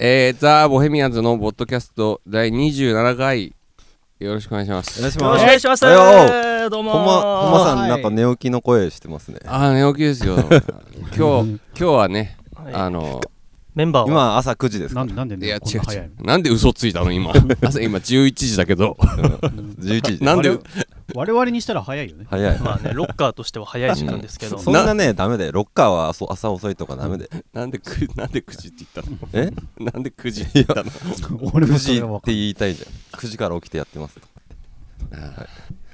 えー、ザ・ボヘミアンズのポッドキャスト第27回。よろしくお願いします。お願いしよろしくおます。願いします。おはよどうもほんまほんまさんはい。なんか寝起きの声してますね。あー寝起きですよ。今日今日はねはい。あのメンバーは？今朝9時ですか？なんなんでねいや違う違う。なんで嘘ついたの？今。朝今11時だけど。11時。なんで？我々にしたら早いよね。早い。まあね ロッカーとしては早い時間ですけど。そんなねダメだよ。ロッカーは朝朝遅いとかダメでなんでくなんで9時って言ったの？え？なんで9時って言ったの？9俺もそ時っれは分かて言いたいじゃん。9時から起きてやってますあー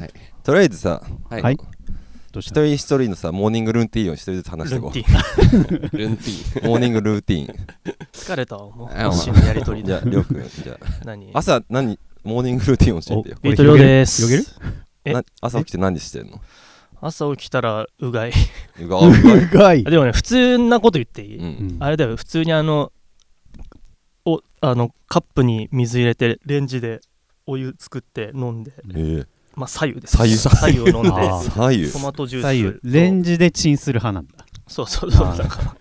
はい。とりあえずさはい、はい一人一人のさモーニングルーティーンを一人ずつ話していこルンティン。ルンティーうモーニングルーティーン。疲れたわもう。一緒のやりとりで。じゃありょうくんじゃあ。何？朝何モーニングルーティーン教えてよ。ビートリョウです広げる？朝起きて何してんの？朝起きたらうがい。うがうがい。でもね普通なこと言っていい、うん。あれだよ普通にあのおあのカップに水入れてレンジでお湯作って飲んで。ええまあ左右です。左右。左右を飲んであー左右。トマトジュース左右。レンジでチンする派なんだ。そうそうそう。あーなんか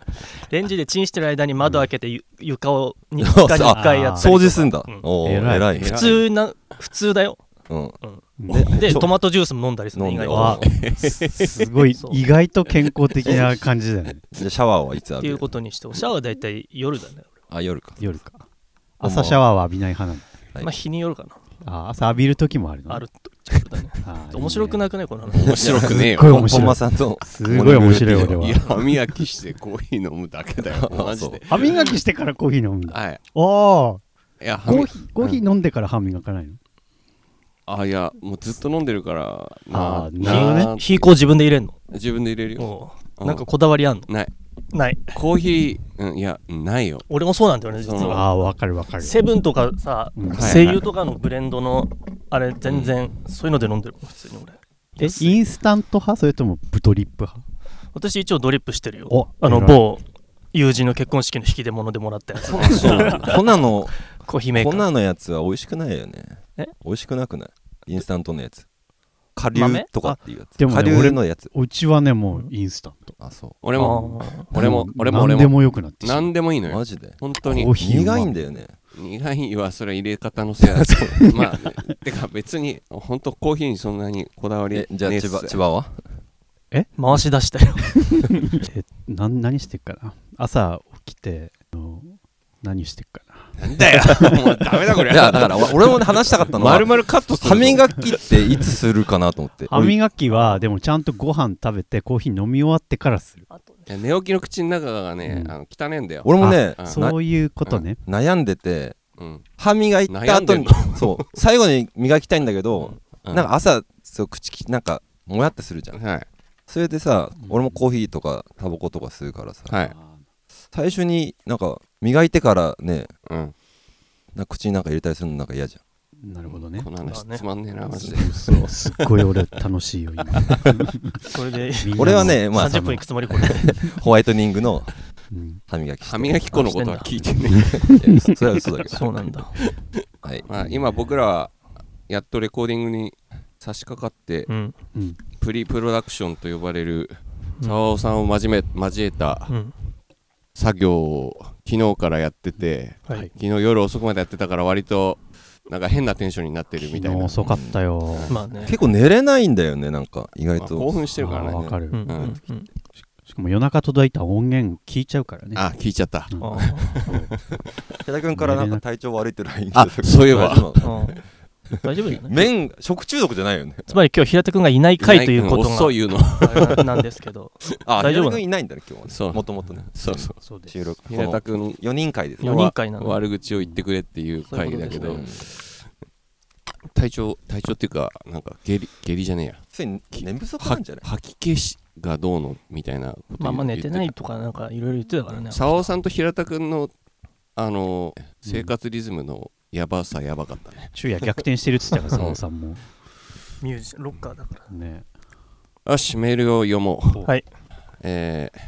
レンジでチンしてる間に窓開けてゆ床をに あ床に1回やったりとか。掃除すんだ。うん。おお偉い。偉い。普通な普通だよ。うん。ででトマトジュースも飲んだりするの飲んで。意外あと。すすごい。そう。意外と健康的な感じだよね。じゃあシャワーはいつ浴っていうことにしてシャワー大体夜だねあ夜か。夜か。朝シャワーは浴びない派なんだ。はい。まあ日によるかなあ朝浴びる時もあるの？あるちゃうだ ね。面白くなくねこの話。面白くねえよ。本すごい面白い間さんとすごい面白い俺い。はや歯磨きしてコーヒー飲むだけだよ。マジで。歯磨きしてからコーヒー飲むんだ。はい。おー。いやコーヒーコーヒー飲んでから歯磨かないの？あいやもうずっと飲んでるからあーなるほどね。な火こう自分で入れんの？自分で入れるよ。なんかこだわりあんの？ないない。コーヒーうんいやないよ。俺もそうなんだよね実は。ああわかるわかる。セブンとかさうん。はい声優とかのブレンドのあれ全然そういうので飲んでるもん普通に俺。えインスタント派？それともブトリップ派？私一応ドリップしてるよ。おあの偉い。某友人の結婚式の引き出物でもらったやつ。こん なのコーヒーメーカー。こんなのやつは美味しくないよね。え？美味しくなくない？インスタントのやつ顆粒豆？とかっていうやつ。でもね顆粒のやつ。うちはねもうインスタント。あそ俺も俺も俺も俺何でももよくなってきた。何でもいいうのよ。マジで？本当に。コーヒー苦いんだよね。苦いはそれは入れ方のせいだ。まあてか別に本当コーヒーにそんなにこだわりえじゃあ千葉千葉は？回し出したよ えなん何してっかな？朝起きてあの何してっかな？なんだよ。もうダメだこれいやだからお俺もね話したかったのは丸々カットする歯磨きっていつするかなと思って。歯磨きはでもちゃんとご飯食べてコーヒー飲み終わってからする。いや寝起きの口の中がね、うん。あの汚ねえんだよ。俺もねあそういうことね。悩んでてうん。歯磨いた後に そう最後に磨きたいんだけどうん。なんか朝そう口きなんかもやってするじゃん。はい。それでさうん。俺もコーヒーとかタバコとかするからさはい最初になんか磨いてからねうん。なんか口になんか入れたりするのなんか嫌じなるほどね。この話つまんねえなマジで。そうすっごい俺楽しいよ今。それで俺はねまあ30分いくつもりこれ。ホワイトニングのうん。歯磨きして。歯磨き粉のことは聞いてね。い やそれは嘘だけど。そうなんだ。はい。まあ今僕らはやっとレコーディングに差し掛かってうん。うん。プリプロダクションと呼ばれる沢尾さんを交め交えたうん作業を昨日からやっててははい。い昨日夜遅くまでやってたから割となんか変なテンションになってるみたいな。昨日遅かったよ。まあね。結構寝れないんだよねなんか意外と。まあ興奮してるからね。わかる。うんうんうん。しかも夜中届いた音源聞いちゃうからね。あ聞いちゃった。うん 君からなんか体調悪いって LINE あそういえば大丈夫麺食中毒じゃないよね。つまり今日平田君がいない回ということが。遅いの。なんですけど。あ大丈夫いないんだね今日はね。そう。もともとね。そうそう。そうです。収録。平田君4人会ですね。4人会なの。悪口を言ってくれっていう回だけど。そういうこ体調体調っていうかなんか下痢下痢じゃねえや。寝不足なんじゃない？吐き気しがどうのみたいなことまあまあ寝てないとかなんかいろいろ言ってたからね。た沢尾さんと平田君のあの生活リズムのやばさやばかったね。昼夜逆転してるっつってたから 澤尾さんも。ミュージシャンロッカーだから。ね。よしメールを読もう。はい。えー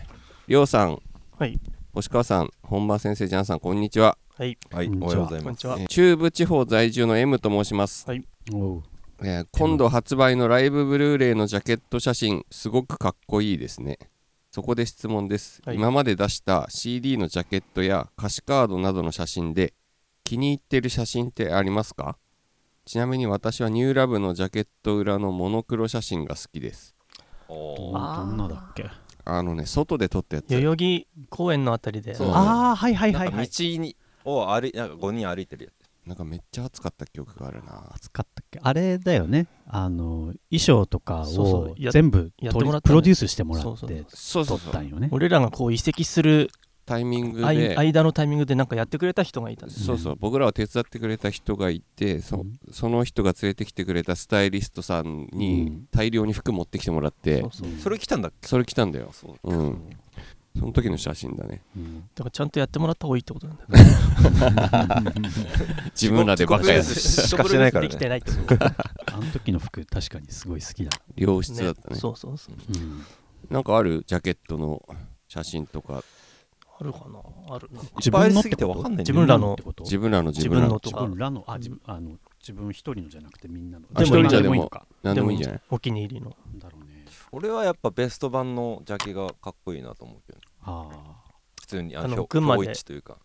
りょうさん。はい。星川さん本間先生ジャンさんこんにちは、はい。はいおは。はようございます。こんにちは。えー中部地方在住の M と申します、おう。えー今度発売のライブブルーレイのジャケット写真すごくかっこいいですね。そこで質問です、はい。今まで出した CD のジャケットや歌詞カードなどの写真で気に入ってる写真ってありますか？ちなみに私はニューラブのジャケット裏のモノクロ写真が好きです。どどんなだっけ？あのね外で撮ったやつ。代々木公園のあたりで。そう。ああはいはいはいなんかはい道にを歩いなんか5人歩いてるやなんかめっちゃ暑かった記憶があるな。使ったっけ？あれだよね。あの衣装とかをや全部プロデュースしてもらそうそうって撮ったんよね。俺らがこう移籍するタイミングで間のタイミングでなんかやってくれた人がいたんですそうそう。僕らを手伝ってくれた人がいてそ,、うん。その人が連れてきてくれたスタイリストさんうにん。大量に服持ってきてもらって、そうそう。うんそれ来たんだっけ？それ来たんだよ。そう。うん。その時の写真だね。うん。だからちゃんとやってもらった方がいいってことなんだよ 自分らでばっかりしかしてないからね。できてないってこと。あの時の服確かにすごい好きだ。良質だったね。そうそうそう。うん。なんかある？ジャケットの写真とかあるかな？ある。な自分のすぎてわかんない自分らの？自分らの自自分らの。自分のとか。分らの？あ自分あの自分一人のじゃなくてみんなの。あ一人じゃでもいいのか。何でもいいんじゃない？お気に入りの。だろうね。俺はやっぱベスト版のジャケがかっこいいなと思うけど。あ普通にああのの群馬で。表一というか。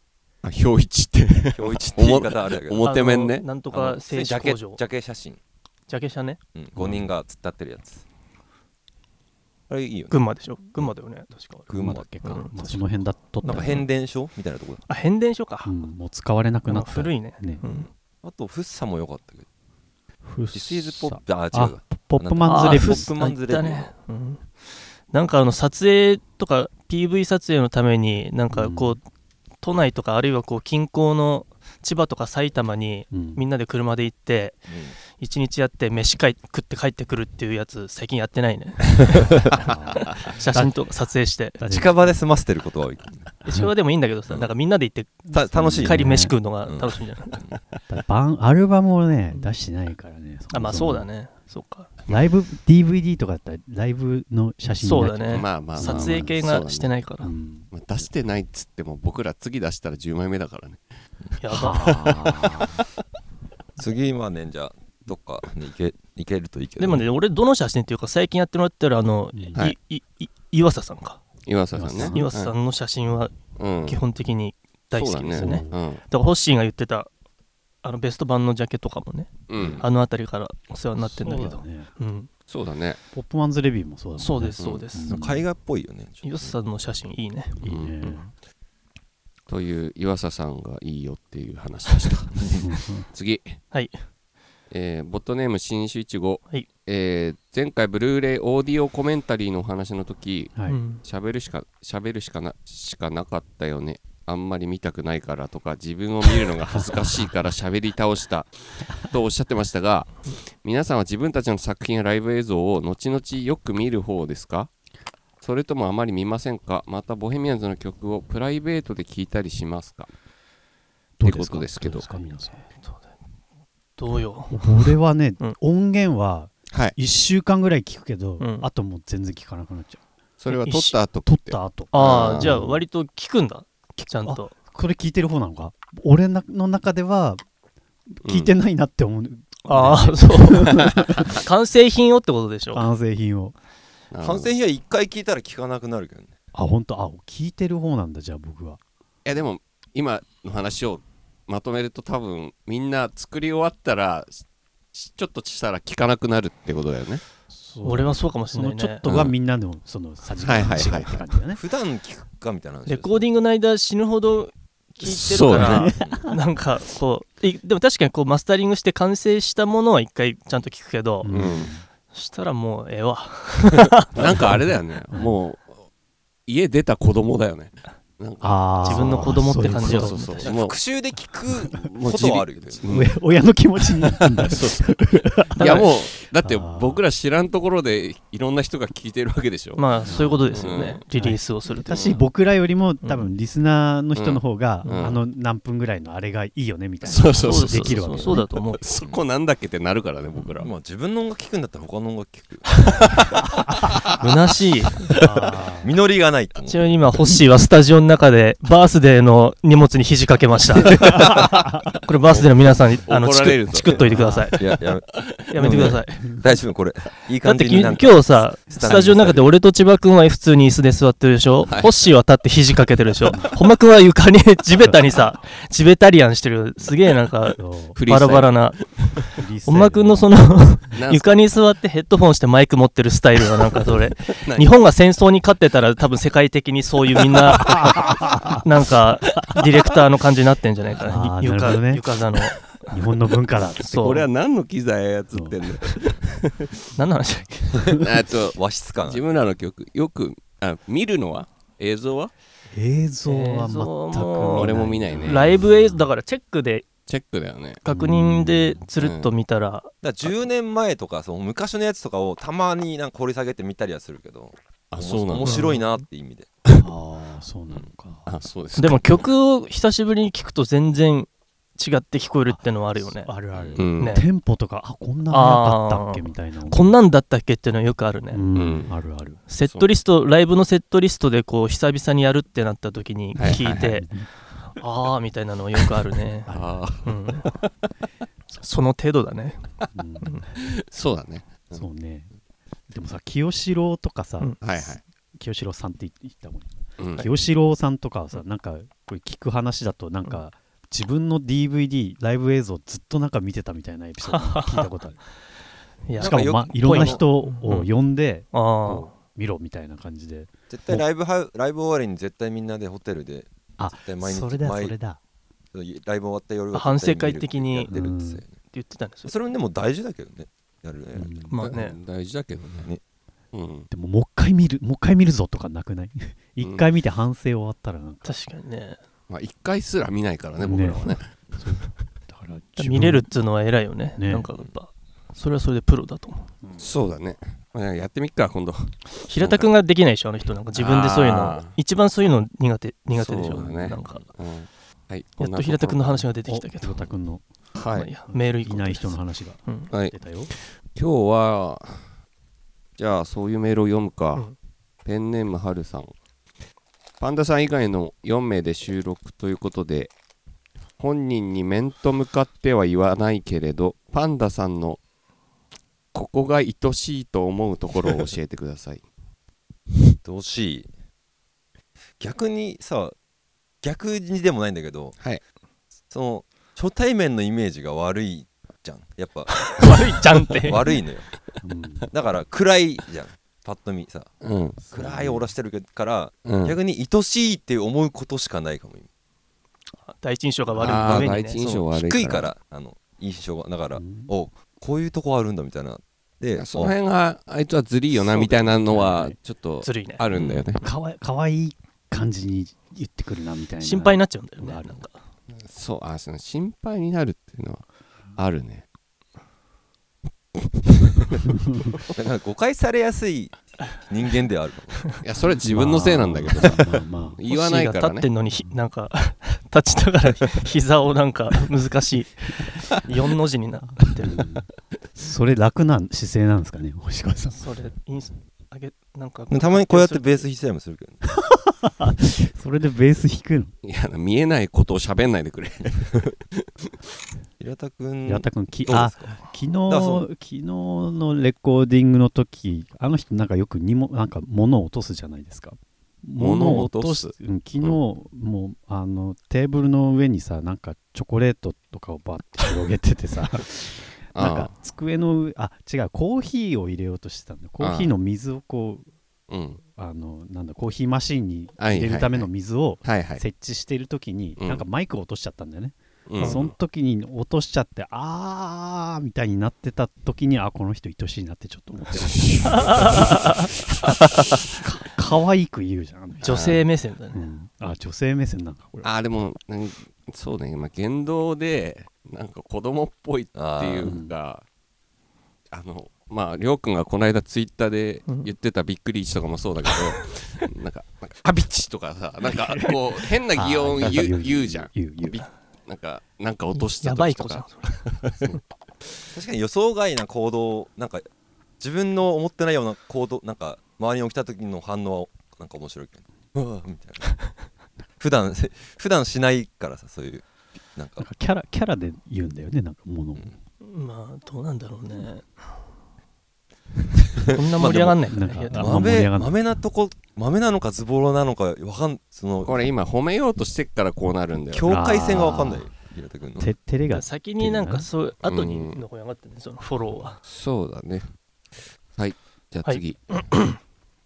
あ表一って。表一って言い方あるやけど。表面ね。なんとか製ジャケ紙工場。ジャケ写真、ジャケ写ね。うん、5人が突っ立ってるやつあれいいよね。群馬でしょ？群馬だよね確か。群馬だっけか、うん。まあ、その辺だとなんか変電所みたいなところあ変電所かうん、もう使われなくなった。古いね。ね。うん。あとフッサも良かったけど。フッサ。This is Pop あ違うわポップマンズレポップマンズレねうん。なんかあの撮影とか PV 撮影のためになんかこう、都内とかあるいはこう近郊の千葉とか埼玉にうん。みんなで車で行って一日やって飯かい食って帰ってくるっていうやつ最近やってないね。あ 写真とか撮影して。ー近場で済ませてることは多い一応でもいいんだけどさなんかみんなで行ってた楽しいね。帰り飯食うのが楽しいんじゃない、だバンアルバムをね出してないからねあまあそうだね。ねそうか。ライブ DVD とかだったらライブの写真そうだね。まあまあ撮影系がしてないから、うん。まあ出してないっつっても僕ら次出したら10枚目だからねやば。は 次はねじゃあどっかに行け行けるといいけど。でもね俺どの写真っていうか最近やってもらってるあの、うん。はい。いいい岩佐さんか。岩佐さんね。うん。岩佐さんの写真はうん。基本的に大好きですよね,、そうだうんだからホッシーが言ってたあのベスト版のジャケとかもねうん。あの辺りからお世話になってんだけど。そうね。うん、そうだね。ポップマンズレビューもそうだもんね。そうですそうです、うん。絵画っぽいよね岩佐さんの写真いいね。いいね。うんという岩佐さんがいいよっていう話でした。次。はい。えーボットネーム新種いちご。はい。えー前回ブルーレイオーディオコメンタリーのお話の時はい。るしか喋るしかなしかなかったよね。あんまり見たくないからとか自分を見るのが恥ずかしいから 喋り倒したとおっしゃってましたが皆さんは自分たちの作品やライブ映像を後々よく見る方ですか？それともあまり見ませんか？またボヘミアンズの曲をプライベートで聴いたりしますか？どうってことですけど。うか？皆さん。どうよ。俺はね、うん。音源ははい。1週間ぐらい聞くけど、うん。あともう全然聞かなくなっちゃう。それは撮った後撮った後。ああじゃあ割と聞くんだ？ちゃんと。これ聞いてる方なのか？俺の中では聞いてないなって思う、ああそう。完成品をってことでしょ？完成品をなるほど完成品は一回聞いたら聞かなくなるけどね。あ本当？あ聞いてる方なんだじゃあ僕は。いやでも今の話をまとめると多分みんな作り終わったらしちょっとしたら聞かなくなるってことだよね。俺はそうかもしれないね。ちょっとがみんなのそのさじ加減違うって感じだね。普段聞くかみたいな話レコーディングの間死ぬほど聞いてるから、なんかこういでも確かにこうマスタリングして完成したものは一回ちゃんと聞くけど、うんしたらもうええわ。なんかあれだよね。もう家出た子供だよね。なんかあー。自分の子供って感じよそうそうそうもう。復習で聞くもうことはあるよねうん親親の気持ちになってんだ そうそう。いやもうだって僕ら知らんところでいろんな人が聞いてるわけでしょ。まあそういうことですよね、うん。リリースをすると、私僕らよりも多分リスナーの人の方が、うん。あの何分ぐらいのあれがいいよねみたいな。そうそうそうできるわけそうそうだと思う。そこなんだっけってなるからね僕らまあ自分の音楽聞くんだったら他の音楽聞く。よ 虚しい。実りがないちなみに今ホッシーはスタジオの中でバースデーの荷物に肘掛けました。これバースデーの皆さんにあのチクチクっといてください。いややめ やめてください。大丈夫これ。いい感じになんか今日さススタジオの中で俺と千葉君は普通に椅子で座ってるでしょ、はい。ホッシーは立って肘掛けてるでしょ？本間君は床に地べたにさチベタリアンしてるすげえなんかバラバラな。本間君のその床に座ってヘッドホンしてマイク持ってるスタイルはなんかそれ。何？日本が戦争に勝ってたら多分世界的にそういうみんな なんかディレクターの感じになってんじゃないかな。ゆ床なるほどね。床座の。日本の文化だっつってそう。これは何の機材操ってんの？何の話だっけ？あと和室感自分らの曲。よくあ見るのは？映像は？映像は全くも俺も見ないね。ライブ映像だからチェックで。チェックだよね。確認でつるっと見たら、だから10年前とかその昔のやつとかをたまになんか掘り下げてみたりはするけどあそうなの面白いなって意味で。ああそうなのか。あそうです。かでも曲を久しぶりに聞くと全然違って聞こえるってのはあるよね。あるある。うん。ね。テンポとかあこんな早かったっけみたいな。こんなんだったっけっていうのはよくあるね、うん。うんあるある。セットリストライブのセットリストでこう久々にやるってなった時にはい聞いて、はい。はいああみたいなのはよくあるね、ああうん、その程度だね。うん。そうだね。そうねでもさ清志郎とかさうん。はいはい。清志郎さんって言ったもんうん。清志郎さんとかはさなんかこれ聞く話だとなんか自分の DVD ライブ映像ずっとなんか見てたみたいなエピソード聞いたことある。いやしかも、まなんかよ、いろんな人を呼んでう見ろみたいな感じで。絶対ライブハウライブ終わりに絶対みんなでホテルであ絶対毎日それだ毎それだ。ライブ終わった夜は反省会的にって言ってたんですよ。それもでも大事だけどねやるね。うん。まあね。大事だけどね。ね。うん。でももう一回見るもう一回見るぞとかなくない？一回見て反省終わったらなんか。確かにね。まあ一回すら見ないからねね。僕らはね。だから見れるっつうのは偉いよね。ね。なんかやっぱ。それはそれでプロだと思う。そうだね。まあやってみっか今度。平田君ができないでしょあの人。なんか自分でそういうの。一番そういうの苦手苦手でしょ。そうだね。なんか。うんはい。やっと平田君の話が出てきたけど。太田君の。はい。メールいうないと人の話がうん。はい。出たよ。今日はじゃあそういうメールを読むか、うん。ペンネームはるさん。パンダさん以外の4名で収録ということで本人に面と向かっては言わないけれどパンダさんのここが愛しいと思うところを教えてください。どうしい？逆にさ逆にでもないんだけどはい。その初対面のイメージが悪いじゃん。やっぱ。悪いじゃんって。悪いのよ。うん。だから暗いじゃん。パッと見さ。うん、暗いオーラしてるからうん、逆に愛しいって思うことしかないかも第一印象が悪い上にね。第一印象悪い低いからあの印象が。だからうん。おこういうとこあるんだみたいな。いでやその辺があいつはずりーよなみたいなのはちょっとあるんだよね、かわいかわいい感じに言ってくるなみたいな。心配になっちゃうんだよねなんか。そうあその心配になるっていうのはあるね。だから誤解されやすい人間ではある。いやそれは自分のせいなんだけど。さ、まあまあ 言わないからね。立ってんのにひなんか 立ちながら膝をなんか難しい4の字になってる。うん。それ楽な姿勢なんですかね星川さん。それインスあげなんかたまにこうやってベース弾いたりもするけどね。それでベース弾くの？いや見えないことを喋んないでくれ。平田君平田君きあ昨日昨日のレコーディングの時あの人なんかよくにもなんか物を落とすじゃないですか。物を落とす。うん昨日、もうあのテーブルの上にさなんかチョコレートとかをバッて広げててさ なんか机の上あ違うコーヒーを入れようとしてたんだ。コーヒーの水をこううん。あのなんだコーヒーマシンにはい入れるための水を設置している時に、うん。なんかマイクを落としちゃったんだよね、うん。その時に落としちゃってあーみたいになってた時にあこの人愛しいなってちょっと思ってました。か可愛く言うじゃん。女性目線だね。うん、あ女性目線なんだこれ。あーでもなんそうね、まあ、言動でなんか子供っぽいっていうかあのまありょうくんがこの間ツイッターで言ってたびっくり1とかもそうだけど、なんか「なんかアビッチ」とかさなんかこう変な擬音言う言うじゃん。言う言う。びなんかなんか落としたやばい時とか確かに予想外な行動なんか自分の思ってないような行動なんか周りに起きた時の反応はなんか面白いけど。うわーみたいな。普段 普段しないからさそういうなんか。なんかキャラキャラで言うんだよねなんかものをまあどうなんだろうね。こんな盛り上がんないからね。まあでも平田あんま盛り豆豆なとこ豆なのかズボラなのかわかんその。これ今褒めようとしてっからこうなるんだよ。境界線がわかんない平田君の。て照れが。先になんかそう後に残り上がってるねそのフォローは。そうだね。はい。じゃあ次、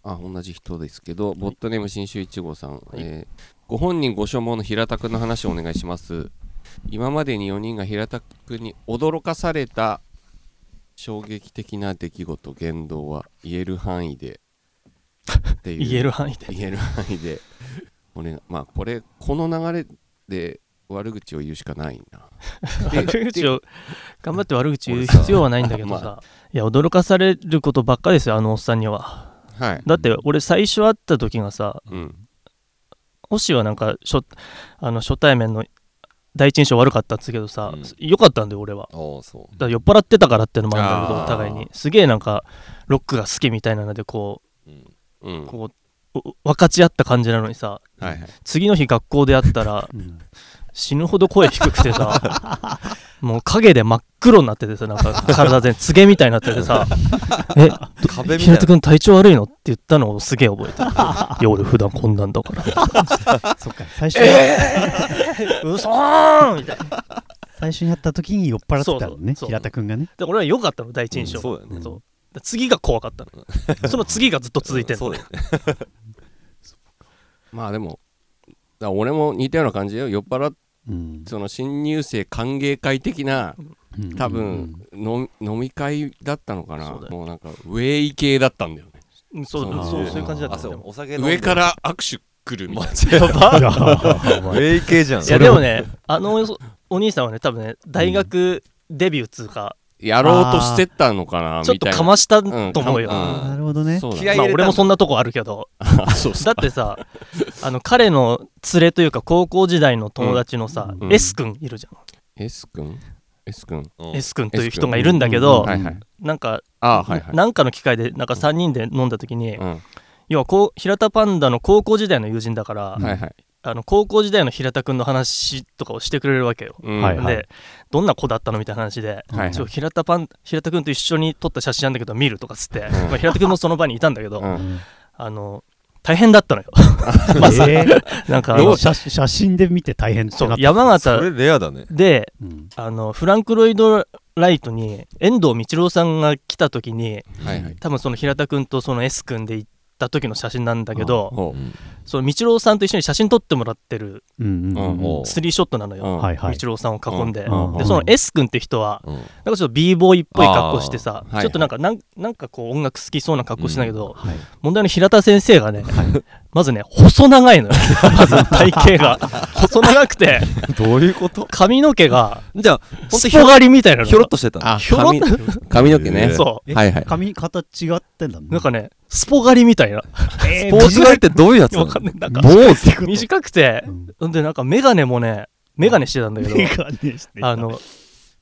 あ同じ人ですけどボットネーム新州一号さん、えーご本人ご所望の平田君の話をお願いします今までに4人が平田君に驚かされた衝撃的な出来事言動は言える範囲で。っていう。言える範囲で。言える範囲で。俺まあこれこの流れで悪口を言うしかないな。で悪口を頑張って悪口言う必要はないんだけどまさいや驚かされることばっかですよあのおっさんには。はい。だって俺最初会った時がさうん。星はなんか初あの初対面の第一印象悪かったっつうけどさ、うん。良かったんだよ俺は。だ酔っ払ってたからってのもあるんだけどお互いに。すげえなんかロックが好きみたいなのでこうん。うん。うこうお分かち合った感じなのにさはいはい。次の日学校で会ったらうん死ぬほど声低くてさ もう影で真っ黒になっててさなんか体全告げみたいになっててさ「え壁みたいな。平田君体調悪いの?」って言ったのをすげえ覚えてる「いや俺普段こんなんだから」そっか最初にうそーんみたいな。最初にやった時に酔っ払ってたのね平田君がね。で俺は良かったの第一印象、うん。そうだよね。そう。で次が怖かったの。その次がずっと続いてるの。そうだよね。まあでも俺も似たような感じで酔っ払っうんその新入生歓迎会的なうん。多分、の飲み会だったのかな？もうなんかウェイ系だったんだよね。うんそうそうそういう感じだったあそうのでもお酒飲んで。上から握手来るみたいな。ウェイ系じゃん。いやでもねあのおお兄さんはね多分ね大学デビューっつうか、やろうとしてたのかなちょっとかましたうんと思うよ、かあーなるほどね。そうだまあ気合い入れた俺もそんなとこあるけど。あそうだってさあの彼の連れというか高校時代の友達のさ、うん。S 君いるじゃん、S 君？S 君？うん。S 君という人がいるんだけど、はいはい。なんか、あはいはい。なんかの機会でなんか3人で飲んだ時に、うん。要はこう平田パンダの高校時代の友人だから、はいはいあの高校時代の平田君の話とかをしてくれるわけよ、うん。はいはい。でどんな子だったのみたいな話で、はいはい。ちょ平田パン平田君と一緒に撮った写真なんだけど見るとかっつって、ん。まあ、平田君もその場にいたんだけど、うん。うんあの大変だったのよ。まずえー。なんか写写真で見て大変ってそうなった山形。それレアだね。でうん。あのフランク・ロイド・ライトに遠藤道郎さんが来た時にはいはい。多分その平田君とその S 君で行った時の写真なんだけどほその道郎さんと一緒に写真撮ってもらってるスリーショットなのよ、道郎さんを囲んで、うんでその S 君って人はうん。なんかちょっと b ボーイっぽい格好してさ、ちょっとなんかなんなんかこう音楽好きそうな格好してんだけど、はい。問題の平田先生がね、まずね細長いのよ。まず体型が。細長くてどういうこと？髪の毛がじゃあほんとスポ刈りみたいなのひょろっとしてたひょろっ髪？髪の毛ね。そう。えはいはい。髪型違ってんだ。ねなんかねスポ刈りみたいな。えスポーツ狩りってどういうやつなの？わかんない。なんか短くてうん。んでなんか眼鏡もね眼鏡してたんだけどあの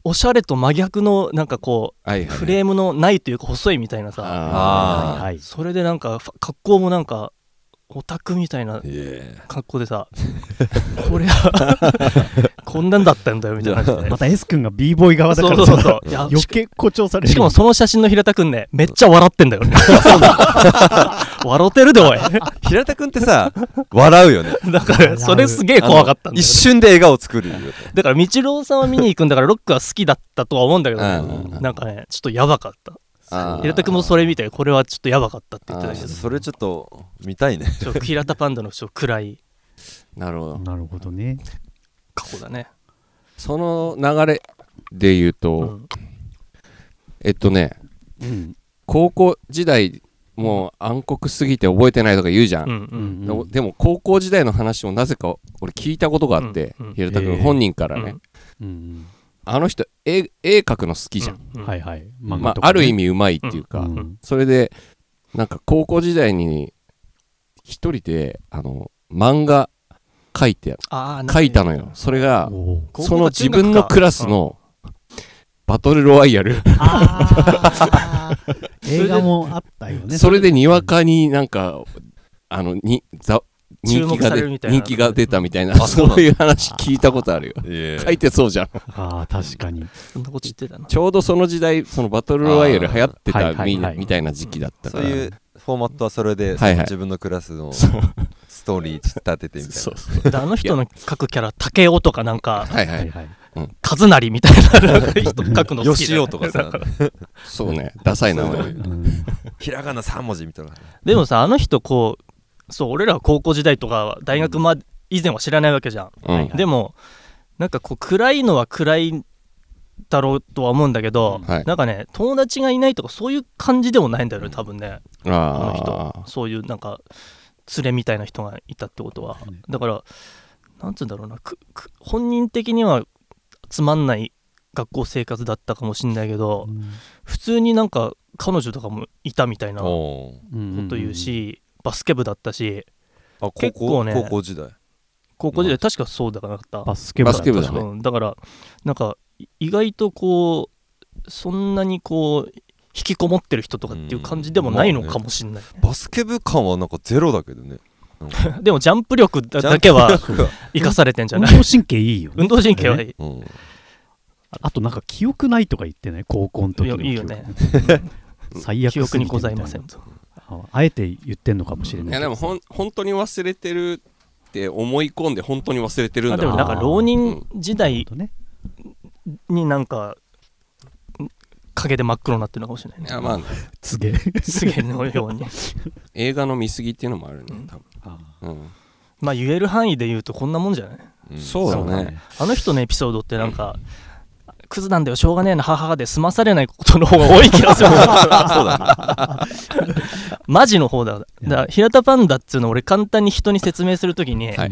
おしゃれと真逆のなんかこはいうはい。フレームのないというか細いみたいなさ。ああはいそれでなんか格好もなんかオタクみたいなえ。格好でさ これは こんなんだったんだよみたいなまた S 君が b ボーイ側だかそうらそうそう。余計誇張されるしかもその写真の平田くんねめっちゃ笑ってんだよね。笑ってるでおい。平田君ってさ笑うよね。だからそれすげえ怖かったんだよ一瞬で笑顔作るだから道郎さんは見に行くんだからロックは好きだったとは思うんだけど、なんかねちょっとやばかった平田君もそれ見てこれはちょっとやばかったって言ってたけど。それちょっと見たいね。ちょっと平田パンダの暗い。なるほど。なるほどね。過去だね、その流れで言ううとん。えっとねうん高校時代もう暗黒すぎて覚えてないとか言うじゃうんんでもでも高校時代の話をなぜか俺聞いたことがあってうんうん。平田君本人からね。うんうんあの人絵絵描くの好きじゃん。うはいはい。まあ漫画とかね。ある意味うまいっていうかうんそれでなんか高校時代に一人であの漫画描いてあー描いたのよ。それがその自分のクラスのバトルロワイヤル。映画もあったよね。それでにわかになんかあのにざ注目人気がでされるみたいな。人気が出たみたいな。あそういう話聞いたことあるよ。書いてそうじゃん。ああ確かに。そんなこと言ってたなちょうどその時代そのバトルロワイヤル流行ってたみいはいはいみたいな時期だったから。そういうフォーマットはそれで、はいはい。自分のクラスのストーリー立ててみたいな。そうそう。であの人の書くキャラ竹雄とかなんかはいははいい。はい和成みたいな人書くの好よきでしおとかさ。そうね。ダサい名前。うん。ひらがな3文字みたいな。でもさあの人こうそう俺らは高校時代とか大学まで以前は知らないわけじゃん、うん。でもなんかこう暗いのは暗いだろうとは思うんだけど、はい。なんかね友達がいないとかそういう感じでもないんだよね多分ね。あのあ人。そういうなんか連れみたいな人がいたってことは。ねだからなんつうんだろうなくく本人的にはつまんない学校生活だったかもしんないけど普通になんか彼女とかもいたみたいなこおー。と言うしバスケ部だったしあ高校結構ね高校時代。高校時代確かそうだなかった。バスケ部バスケ部だね。うんだからなんかい意外とこうそんなにこう引きこもってる人とかっていう感じでもないのかもしんない、バスケ部感はなんかゼロだけどね。でもジャンプ力だだけは生かされてんじゃない？運動神経いいよね。運動神経はいい、うん。あとなんか記憶ないとか言ってない高校の時のいやいいよね最悪記憶にございませんすぎてみたいなああえて言ってんのかもしれいないけど。やでもほん本当に忘れてるって思い込んで本当に忘れてるんだ。でもなんか浪人時代になんかん影で真っ黒になってるのかもしれないね。いやまあすげえ。すげえのように。映画の見過ぎっていうのもあるね多あ分うん。まあ言える範囲で言うとこんなもんじゃない？うん。そうだそうだね。ねあの人のエピソードってなんか、クズなんだよしょうがねえな母で済まされないことの方が多い気がする。そうだマジの方だ。だから平田パンダっていうのを俺簡単に人に説明するときに、はい。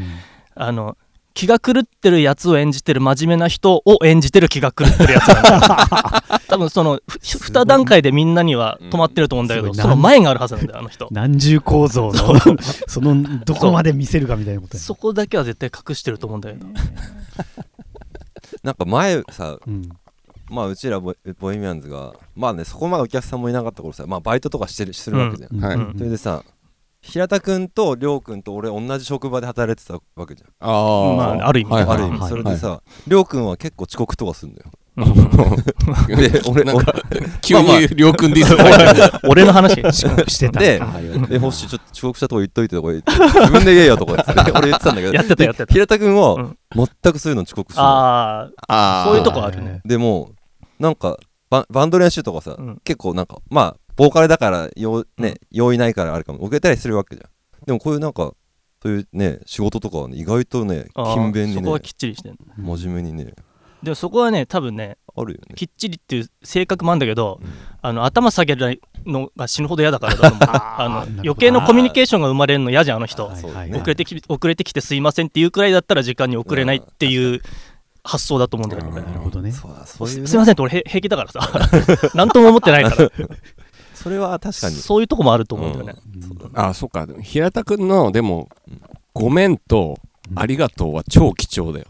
あの気が狂ってるやつを演じてる真面目な人を演じてる気が狂ってるやつなんだよ。多分そのふ2段階でみんなには止まってると思うんだけど、うんその前があるはずなんだよあの人。何重構造のそのどこまで見せるかみたいなことや。そこだけは絶対隠してると思うんだよななんか前さうんまあうちらボボヘミアンズがまあねそこまでお客さんもいなかった頃さまあバイトとかしてるするわけじゃん、はい。うん。それでさ平田君と亮君と俺同じ職場で働いてたわけじゃん。あまあある意味はいはい。ある意味はいそれでさ亮君は結構遅刻とかするんだよ。う んで 俺なんか俺急にりょうくんディス俺の話遅刻してた。でああ言われてで、ホッシーちょっと遅刻したとこ言っといてとか言って、自分で言えよとか言って、俺言ってたんだけど、やってたやってた。で平田君うはん。全くそういうの遅刻しなああそういうとこあるね。い。でも、なんかバ、バンド練習とかさ、うん。結構なんか、まあ、ボーカルだから、用ね、用意ないからあれかも、遅れたりするわけじゃん。でもこういうなんか、そういうね、仕事とかはね、意外とね、勤勉にねそこは、きっちりしてる真面目にね、でもそこはね多分ねあるよね。きっちりっていう性格もあるんだけど、うん。あの頭下げるのが死ぬほど嫌だからだと思う。あの余計なコミュニケーションが生まれるの嫌じゃんあの人。はいはい遅れてき遅れてきてすいませんっていうくらいだったら時間に遅れないっていう発想だと思うんだけどうん俺なるほどね。そうだ、そういう、ね、すいませんって俺へ平気だからさ。何とも思ってないから。それは確かに。そういうとこもあると思うんだよね、うん。あーそっか。平田くんのでもうん「ごめん」と「ありがとう」は超貴重だよ。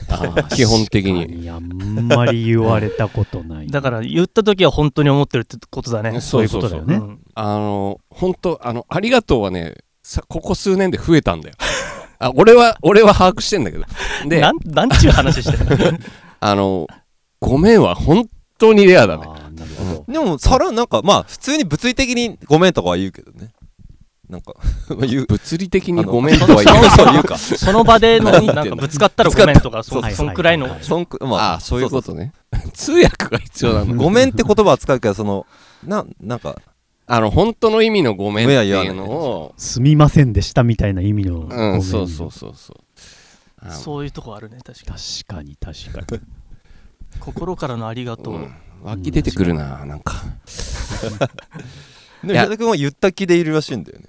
基本的に。あんまり言われたことない。だから言った時は本当に思ってるってことだね。そういうことだよね。ん。あの本当あの「ありがとう」はねさここ数年で増えたんだよあ俺は俺は把握してんだけど。でなんなんちゅう話してる あの「ごめん」は本当にレアだね。あーなるほど。でも、さら、なんか、まあ、普通に物理的にごめんとかは言うけどね。なんか、言う。物理的にごめんとは言う。そう言うか。その場での なんかぶつかったらごめんとかそそうそうそんくらいの。はいはいそんくまああそういうことね。通訳が必要なのごめんって言葉は使うけど、その、な、なんか、あの本当の意味のごめんっていうのをすみませんでしたみたいな意味のごうめんんそうそうそうそう。そういうとこあるね確かに。確かに確かに。心からのありがとう、うん湧き出てくるななんか。でもいや平田君は言った気でいるらしいんだよね。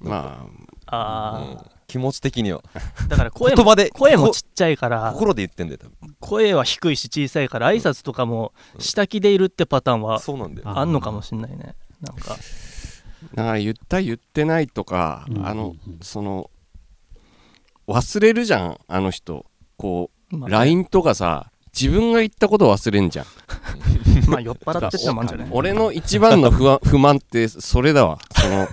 まあうん気持ち的には。あだから声も言葉で、声もこちっちゃいから。心で言ってんだよ、多分。声は低いし小さいから挨拶とかも下気でいるってパターンはそうなんだよ。ああんのかもしんないねなんか。あだから言った言ってないとかうんあのうん。その忘れるじゃんあの人。こまあう LINE とかさ自分が言ったこと忘れんじゃん。まあ酔っ払ってってのもんじゃない？俺の一番の不安 不満ってそれだわ。その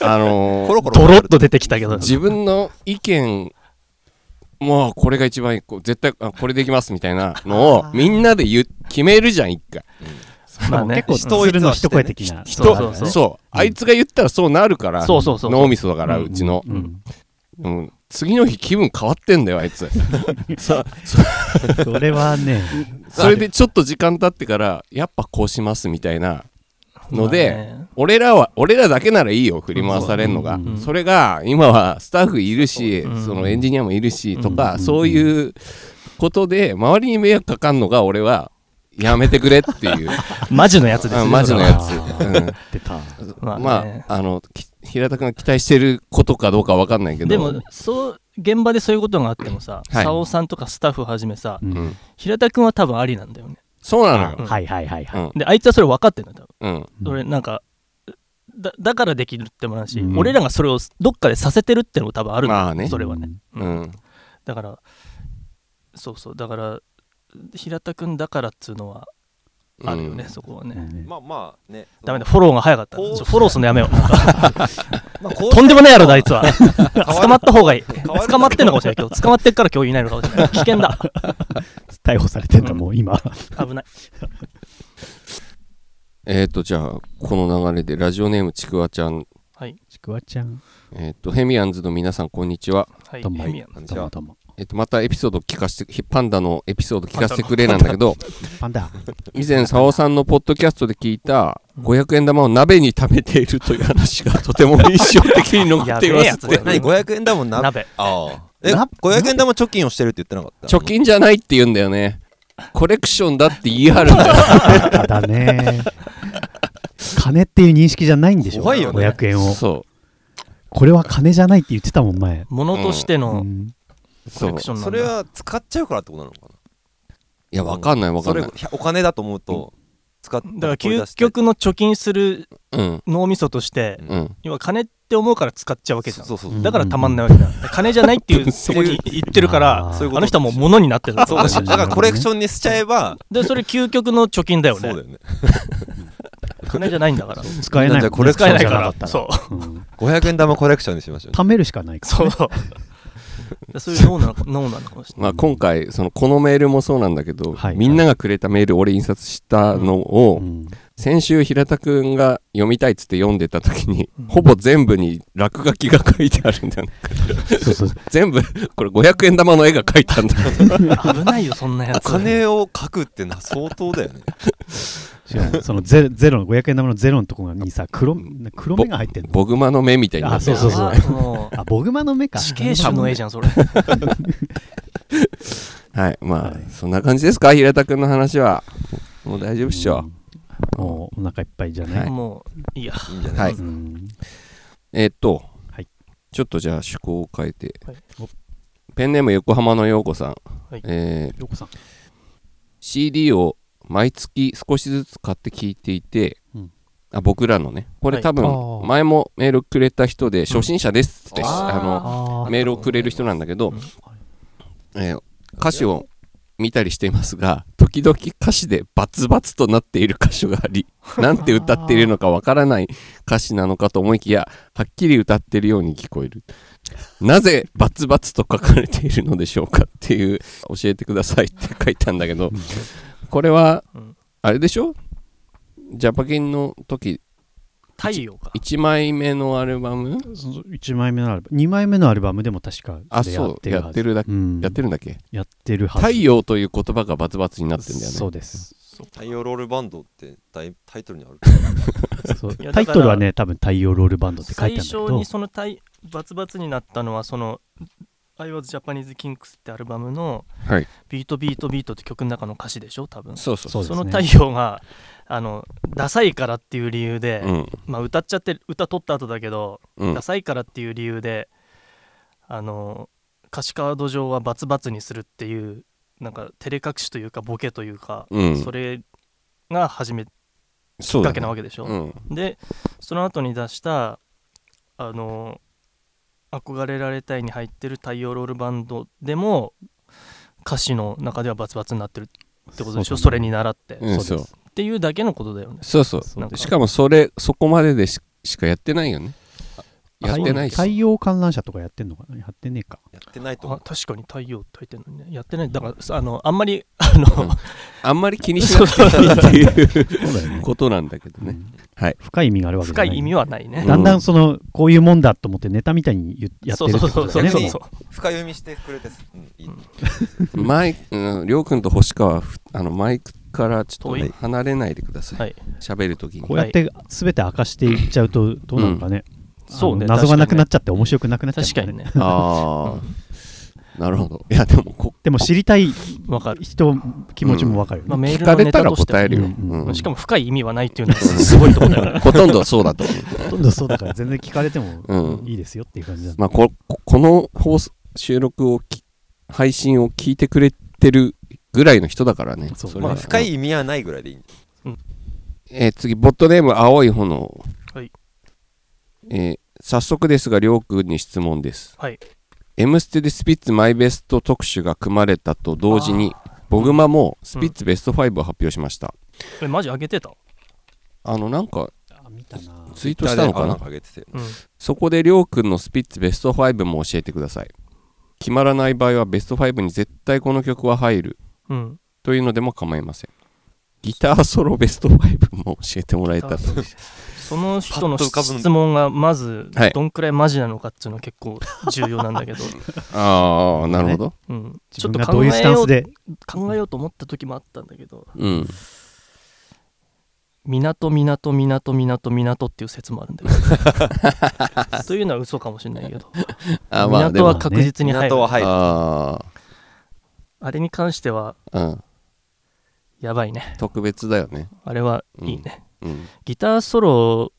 あのーコロコロドロッと出てきたけど。自分の意見もうこれが一番いいこう絶対あこれできますみたいなのをみんなで言う決めるじゃん一回 まあね結構鶴の一声的な人そうそうそう。そう。あいつが言ったらそうなるからそうそうそう脳みそだからうちの、うん。うん。次の日気分変わってんだよあいつ。さ それはね。それでちょっと時間経ってからやっぱこうしますみたいなので、まあね。俺らは俺らだけならいいよ振り回されるのが、うん。それが今はスタッフいるし、うん。そのエンジニアもいるし、とか、うん。そういうことで周りに迷惑かかんのが俺はやめてくれっていう。マジのやつですあよマジのやつ。出た。まあね。まああのき平田君が期待してることかどうかわかんないけど。でもそう現場でそういうことがあってもさはい。さんとかスタッフはじめさ平田君は多分ありなんだよね。そうなのよ、うん。はいはいはいはい。うん。であいつはそれ分かってんだよ多分。うん。うん俺なんかだだからできるってもなし、うん。俺らがそれをどっかでさせてるってのも多分あるんだあね。それはね、ううんん。だからそうそう。だから平田君だからっつうのはあるよね、うんそこはね、うん。まあまあね。ダメだフォローが早かった。フォローすんのやめよう。とんでもないやろだあいつは。捕まった方がいい。捕まってんのかもしれないけど捕まってっから今日いないのかもしれない。危険だ。逮捕されてんだもう今。危ない。えっ、とじゃあこの流れでラジオネームちくわちゃん。はい。ちくわちゃん。えっ、とヘミアンズの皆さんこんにちは。はいどうも。ヘミヤン。こんにちは。どうもどうもえっと、またエピソード聞かせて、ひパンダのエピソード聞かせてくれなんだけど、パンダ。以前、沙尾さんのポッドキャストで聞いた、500円玉を鍋に貯めているという話がとても印象的に残っていますって。何500円玉な鍋。ああ。えな500円玉貯金をしてるって言ってなかった？貯金じゃないって言うんだよね。コレクションだって言い張るんだよ。ただね。金っていう認識じゃないんでしょ怖いよね。500円を。そこれは金じゃないって言ってたもん前。物としてうのそう。レクションなんだ。それは使っちゃうからってことなのかな？いや、わかんないわかんない。お金だと思うと使っだから究極の貯金するうん。脳みそとしてうん。要は金って思うから使っちゃうわけじゃん。だからたまんないわけだ 金じゃないっていう とこに言ってるからあー。そういうこと。あの人はもう物になってるそうだからコレクションにしちゃえばでそれ究極の貯金だよね。そうだよね。金じゃないんだから。使えない。じゃあコレクシ使えないかョンじゃなから。ったそう。ん。500円玉コレクションにしましょう。貯めるしかないからうそう そういう脳なのか脳なのかもしれない。まあ、今回、その、このメールもそうなんだけど、はい。みんながくれたメール、俺印刷したのを、うん。先週平田くんが読みたいっつって読んでた時に、うん。ほぼ全部に落書きが書いてあるんだよね。そうそう 全部これ500円玉の絵が描いたんだ。危ないよそんなやおつ金を書くってな相当だよね そのゼゼロの500円玉のゼロのとこにさ黒黒目が入ってんの。ボグマの目みたいになってる。あそうそうそう。あボグマの目か。死刑囚の絵じゃんそれ。はいまあ、はい。そんな感じですか？平田くんの話は。もう大丈夫っしょ、うん。もうお腹いっぱいじゃない、もういいや。いいんじゃない？はい。うん。えーっと、はい。ちょっとじゃあ趣向を変えて、はい。ペンネーム横浜の陽子さん、はい。えーよこさん。CD を毎月少しずつ買って聞いていて、うん。あ僕らのねこれはい。多分前もメールくれた人で初心者ですって、うんあのあメールをくれる人なんだけど、うん。えー歌詞を見たりしていますが時々歌詞でバツバツとなっている箇所があり なんて歌っているのかわからない歌詞なのかと思いきやはっきり歌っているように聞こえる。なぜバツバツと書かれているのでしょうかっていう教えてくださいって書いたんだけどこれはうん。あれでしょ？ジャパキンの時。太陽か。1枚目のアルバム？1枚目のアルバム。2枚目のアルバムでも確かあそう。やってるだけ？うん。やってるんだっけ？やってるはず。太陽という言葉がバツバツになってんだよね。そうです。太陽ロールバンドってタイタイトルにあるタイトルはね多分太陽ロールバンドって書いてあるんだけど。最初にそのバツバツになったのはその「I was Japanese Kings」ってアルバムのはい「ビートビートビート」って曲の中の歌詞でしょ多分。そうそうそう。ですね。その太陽があのダサいからっていう理由で、うん。まあ歌っちゃって歌取った後だけど、うん。ダサいからっていう理由であの歌詞カード上はバツバツにするっていうなんか照れ隠しというかボケというか、うん。それが始めきっかけなわけでしょ、うん。でその後に出したあの憧れられたいに入ってる太陽ロールバンドでも歌詞の中ではバツバツになってるってことでしょ？そ,、れに倣って、うんそうっていうだけのことだよね。そうそう。しかもそれそこまででししかやってないよね。あやってないし太陽観覧車とかやってんのかな？やってねえか。やってないと思あう確かに太陽って書いてるのに。ねやってない。だからさあのあんまりあの、うん。あんまり気にしなくていいっていうことなんだけどね。うん。はい。深い意味があるわけじゃない。深い意味はないね、だんだんそのこういうもんだと思ってネタみたいに言やってるってことだよね。そうそうそそう。深読みしてくれてす、うん。マイク、うん、りょうくんと星川あのマイクからちょっと離れないでください。はい。喋、るときに。こうやって全て明かしていっちゃうとどうなのかね、そうね謎がなくなっ確ちゃって面白くなくなっちゃう確かにね。ああ、なるほど。いやでもこでも知りたいわかる、人気持ちもわかるまあ、メー聞ルのかれたらネタとしては答えるよ、うんうんしかも深い意味はないっていうのがすごいところだよねほとん。どそうだと思うほとん。どそうだから全然聞かれてもうん。いいですよっていう感じなん。でまあこここの放送収録をき配信を聞いてくれてるぐらいの人だからねまあ深い意味はないぐらいでいいえー次ボットネーム青い炎はいえー早速ですがりょうくんに質問です。はい「M ステ」でスピッツマイベスト特集が組まれたと同時にボグマもスピッツベスト5を発表しました、えマジ上げてた？あのなんかツイートしたのかな？あげてて。うん。そこでりょうくんのスピッツベスト5も教えてください。決まらない場合はベスト5に絶対この曲は入る。うん。というのでも構いませんギターソロベスト5も教えてもらえたら。その人の質問がまずはい。どんくらいマジなのかっていうのは結構重要なんだけど、ああなるほど、うん、ち自ょっと考分がどういうスタえようンスで？考えようと思った時もあったんだけど。うん。港港港港港っていう説もあるんだよ というのは嘘かもしれないけど。あまあ港は確実に入る。港は入る。ああれに関してはあうんやばいね。特別だよね。あれはいいね、うん。ギターソロ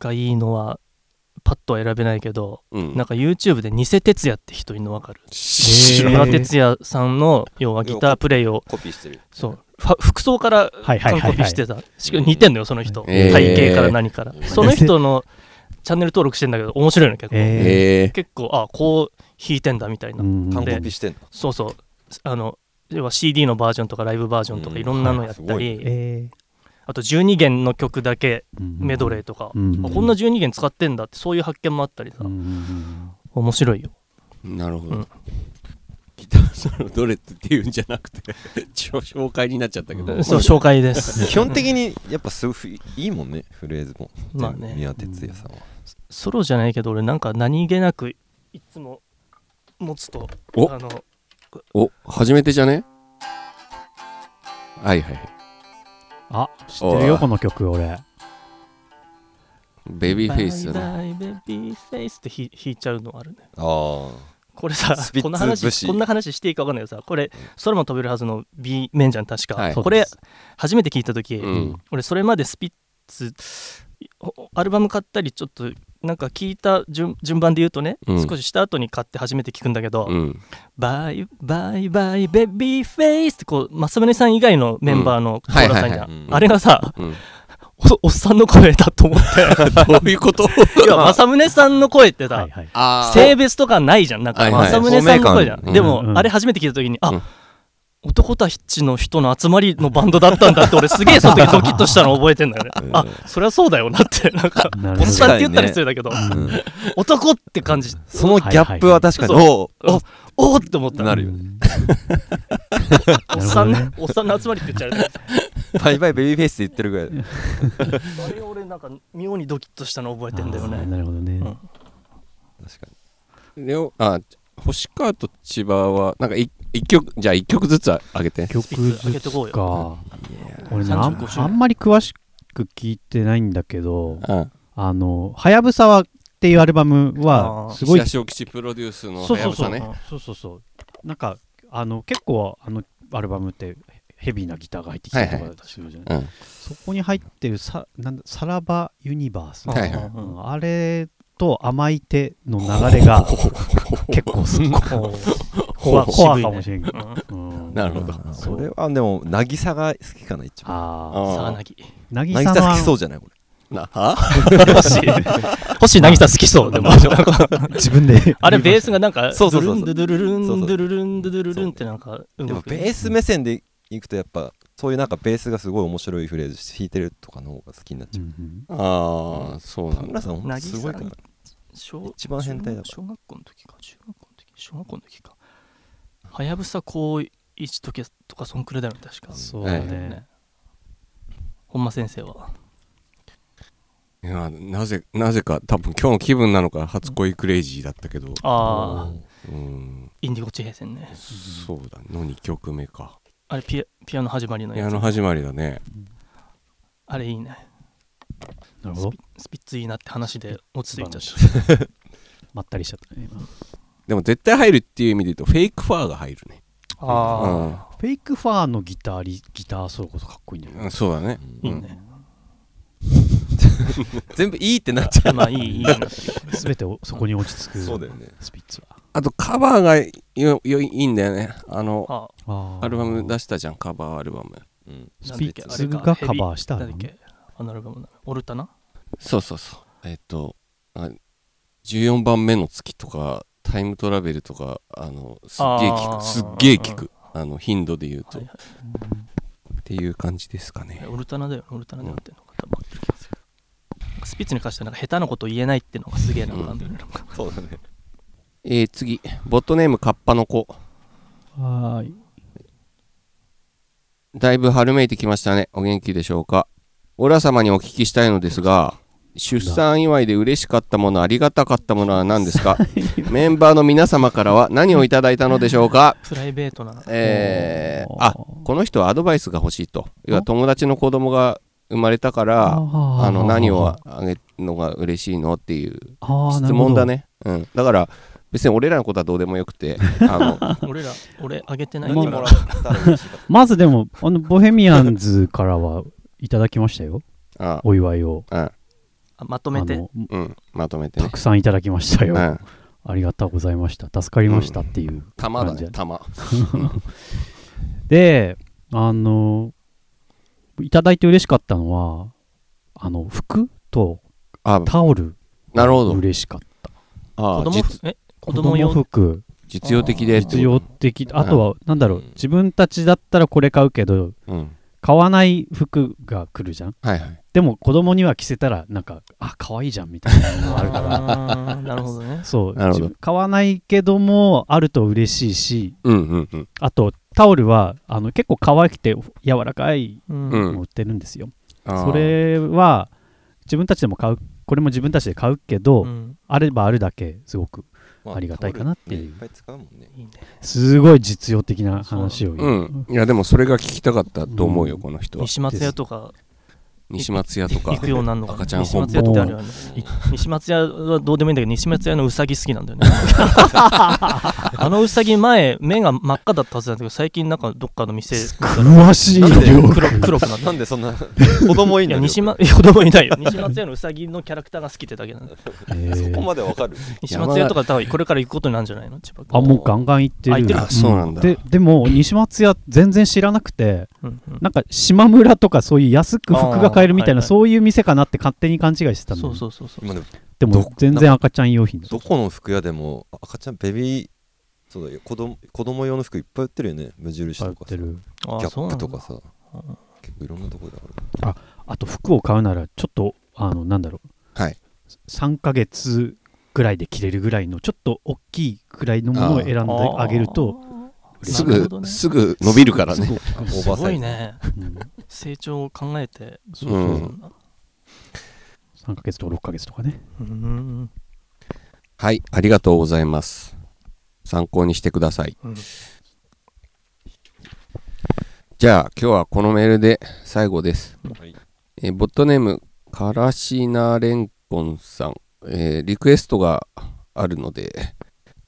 がいいのはパッとは選べないけどうん。なんか YouTube で偽哲也って人いるの分かる？知ら野ない村哲也さんの要はギタープレイをコピーしてる。そう。服装からコピしてた。しかも似てんのよその人。えー。体型から何から。その人のチャンネル登録してんだけど面白いの結構。ええ結構あこう弾いてんだみたいな、うん。完でコピしてんの？そうそう。あの要は CD のバージョンとかライブバージョンとかうん。いろんなのやったはいすごい。り、え。あと12弦の曲だけーメドレーとか、うんあこんな12弦使ってんだってそういう発見もあったりさ、うんうん面白いよ。なるほど、うん。ギターソロどれっていうんじゃなくて ちょ紹介になっちゃったけど、うんそう紹介です。基本的にやっぱすごいいいもんねフレーズも。まあね。宮哲也さんは。ソロじゃないけど俺なんか何気なくいつも持つとお。あのお初めてじゃね？はいはいはい。あ知ってるよこの曲俺。ベビーフェイスだな。バイバイベビーフェイスって弾弾いちゃうのあるね。ああこれさこんな節話こんな話していいか分かんないけどさ。これ空も飛べるはずの B 面じゃん確か、はい。これ初めて聞いた時、うん。俺それまでスピッツおアルバム買ったりちょっとなんか聞いた順順番で言うとね、うん。少しした後に買って初めて聞くんだけど、うん。バイバイバイベビーフェイスってこう正宗さん以外のメンバーのコーラさんじゃん、あれがさうん。おおっさんの声だと思って。どういうこと？いや正宗さんの声ってさ、はいはいあ性別とかないじゃんなんかはいはい正宗さんの声じゃん、でも、うんうんあれ初めて聞いた時にあ、うん男たちの人の集まりのバンドだったんだって俺すげえその時ドキッとしたの覚えてんだよね。う んあそりゃそうだよなって。なんかおっさんって言ったら失礼だけど、うん。男って感じ。そのギャップは確かに。はいはいおうおおおって思った。なるようん。おっさんね。おっさんの集まりって言っちゃう。バイバイベビーフェイスって言ってるぐらい。あれ俺なんか妙にドキッとしたの覚えてんだよね。なるほどね、うん。確かに。レオあ星川と千葉はなんかい一曲じゃあ一曲ずつあげて。曲いつ上げずつてこうよ。か。俺ねあん35周年あんまり詳しく聞いてないんだけどうん。あの「はやぶさは」っていうアルバムはすごい石田正吉プロデュースのそうそうそう、はやぶさね。そうそうそう。なんかあの結構あのアルバムってヘビーなギターが入ってきたりとかするじゃない、うんそこに入ってるさなんださらばユニバース、はいはい。うんうんあれと甘い手の流れが結構好きコアコアかもしれんけど、うん。なるほど。それはでも渚が好きかな一番。ああ渚渚好きのそうじゃないこなは？星星渚好きそうでも自分であれベースがなんかそうそうそうドゥルンドゥルルンドゥルルンドゥルルルンってなんかれでもベース目線でい。くとやっぱそうい。うなんかベースがすごい。面白い。フレーズ弾い。てるとかの方が好きになっちゃう、うんああそうなんだ田村さんほんとすごい。から小一番変態だから小学校の時か中学校の時小学校の時かはやぶさ高一時とかそんくらいだよね確か。そう。だね、ね本間先生は？いやなぜなぜか多分今日の気分なのか初恋クレイジーだったけど。ああうん。インディゴ地平線ね。そうだ。の2曲目か。あれピアピアノ始まりのやつ。ピアノ始まりだね。あれいいね。なるほど。スピスピッツいいなって話で落ち着いちゃった。ま ったりしちゃったね今でも絶対入るっていう意味で言うとフェイクファーが入るね。あフェイクファーのギターリギターソロこそかっこいいんだよね。うんそうだね。あいいね全部いいってなっちゃまあいいいい。全てをそこに落ち着くうそうだよね。スピッツは。あとカバーがよよいいんだよね。あのああー。アルバム出したじゃんカバーアルバム。うん。スピッツ。がカバーしたの？なんだっけ？あのアルバムの？オルタナ？そうそうそう。えっとあ14番目の月とかタイムトラベルとかあのすっげえ聞く。すっげえ聞く。あの頻度で言うと、はいはっていう感じですかいねオルタナだよオルタナでやってるのが多分。合ってる気がするスピッツに関してはなんか下手なこと言えないっていうのがすげえなのがあるんだよねな。ん かそうだね。えー、次。ボットネームカッパの子。はーい。だいぶ春めいてきましたね。お元気でしょうか。オラ様にお聞きしたいのですが出産祝いで嬉しかったものありがたかったものは何ですか？メンバーの皆様からは何をいただいたのでしょうか？プライベートな。えー、あこの人はアドバイスが欲しいと。要は友達の子供が生まれたからあの何をあげるのが嬉しいのっていう質問だね。うん。だから別に俺らのことはどうでもよくて あの俺ら俺あげてないから。まずでもあのボヘミアンズからはいただきましたよ。あお祝いを。うんあまとめて。うん。まとめてね。たくさんいただきましたよ、うん。ありがとうございました。助かりましたっていう玉だ感じね。玉 であのいただいて嬉しかったのはあの服とあ。タオルなるほど。嬉しかった。子供え？子供用？服。実用的で。実用的。あとはなんだろう。うん自分たちだったらこれ買うけどうん買わない服が来るじゃん。はいはい。でも子供には着せたらなんかあ可愛いじゃんみたいなのがあるから。なるほどね。そう。なるほど。自分買わないけどもあると嬉しいし。うんうんうん。あとタオルはあの結構可愛くて柔らかいうん。うんの売ってるんですよ、あーそれは自分たちでも買うこれも自分たちで買うけど、うん。あればあるだけすごく。まありがたいかなっていう。タオルねいっぱい使うもんね。いいねすごい実用的な話を言う、うん。いやでもそれが聞きたかったと思うようん。この人は。西松屋とか西松屋とか行くようになるのか赤ちゃん西本松屋ってあるよね。い西松屋はどうでもいいんだけど西松屋のうさぎ好きなんだよね。あのうさぎ前目が真っ赤だったはずなんだけど最近なんかどっかの店詳しい黒黒くなった。なんでそんな子供いいんだよいや西松いや子供いないよ。西松屋のうさぎのキャラクターが好きってだけなんだよえー。そこまでわかる？西松屋とか多分これから行くことになるんじゃないの？あもうガンガン行ってる。あ行ってる？あそうなんだ。ででも西松屋全然知らなくてうんうん。なんか島村とかそういう安く服が買えるみたいなはいはいそういう店かなって勝手に勘違いしてたんだよそうそうそうそう。今でもでもど全然赤ちゃん用品だどこの服屋でも赤ちゃんベビーそうだよ子供子供用の服いっぱい売ってるよね。無印とかさ。ギ売ってる。あャップとかさ。うん結構いろんなとこである。あと服を買うならちょっとあのなんだろう。はい。3ヶ月ぐらいで着れるぐらいのちょっと大きいぐらいのものを選んであげるとす。ぐね。すぐ伸びるからね。すごいね。うん。成長を考えてそうそうう。ん3ヶ月とか6ヶ月とかね。うん。はい。ありがとうございます。参考にしてください。うん。じゃあ今日はこのメールで最後です、はい。えーボットネームからしなれんこんさん、えーリクエストがあるので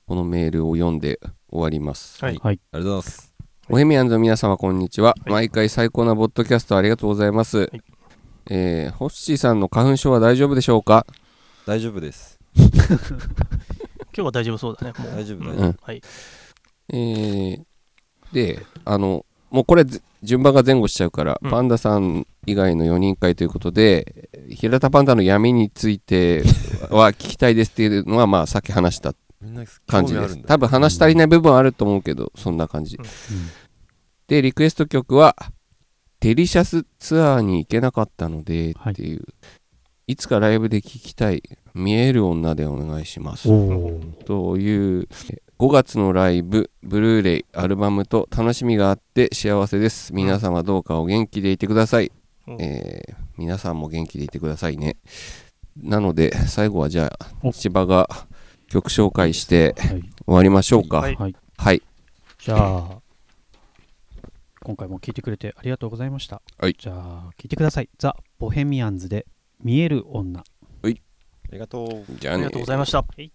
このメールを読んで終わります、はい。ありがとうございます。ボヘミアンズの皆様こんにちは、はい。毎回最高なボッドキャストありがとうございます、い。えーホッシーさんの花粉症は大丈夫でしょうか？大丈夫です。今日は大丈夫そうだね大丈夫大丈夫。はい。えーであのもうこれず順番が前後しちゃうから、うん。パンダさん以外の4人会ということで平田パンダの闇については聞きたいですっていうのはまあさっき話した感じです。多分話し足りない部分はあると思うけどそんな感じ、ん。でリクエスト曲はデリシャスツアーに行けなかったのではい。っていう、い、つかライブで聴きたい。見える女でお願いします。という5月のライブブルーレイアルバムと楽しみがあって幸せです。皆様どうかお元気でいてください、うん。えー皆さんも元気でいてくださいね。なので最後はじゃあお。千葉が曲紹介してはい、終わりましょうか。はい。はい、はい。じゃあ今回も聞いてくれてありがとうございました。はい。じゃあ聞いてください。ザ・ボヘミアンズで見える女。ありがとう。じゃあね。ありがとうございました。魚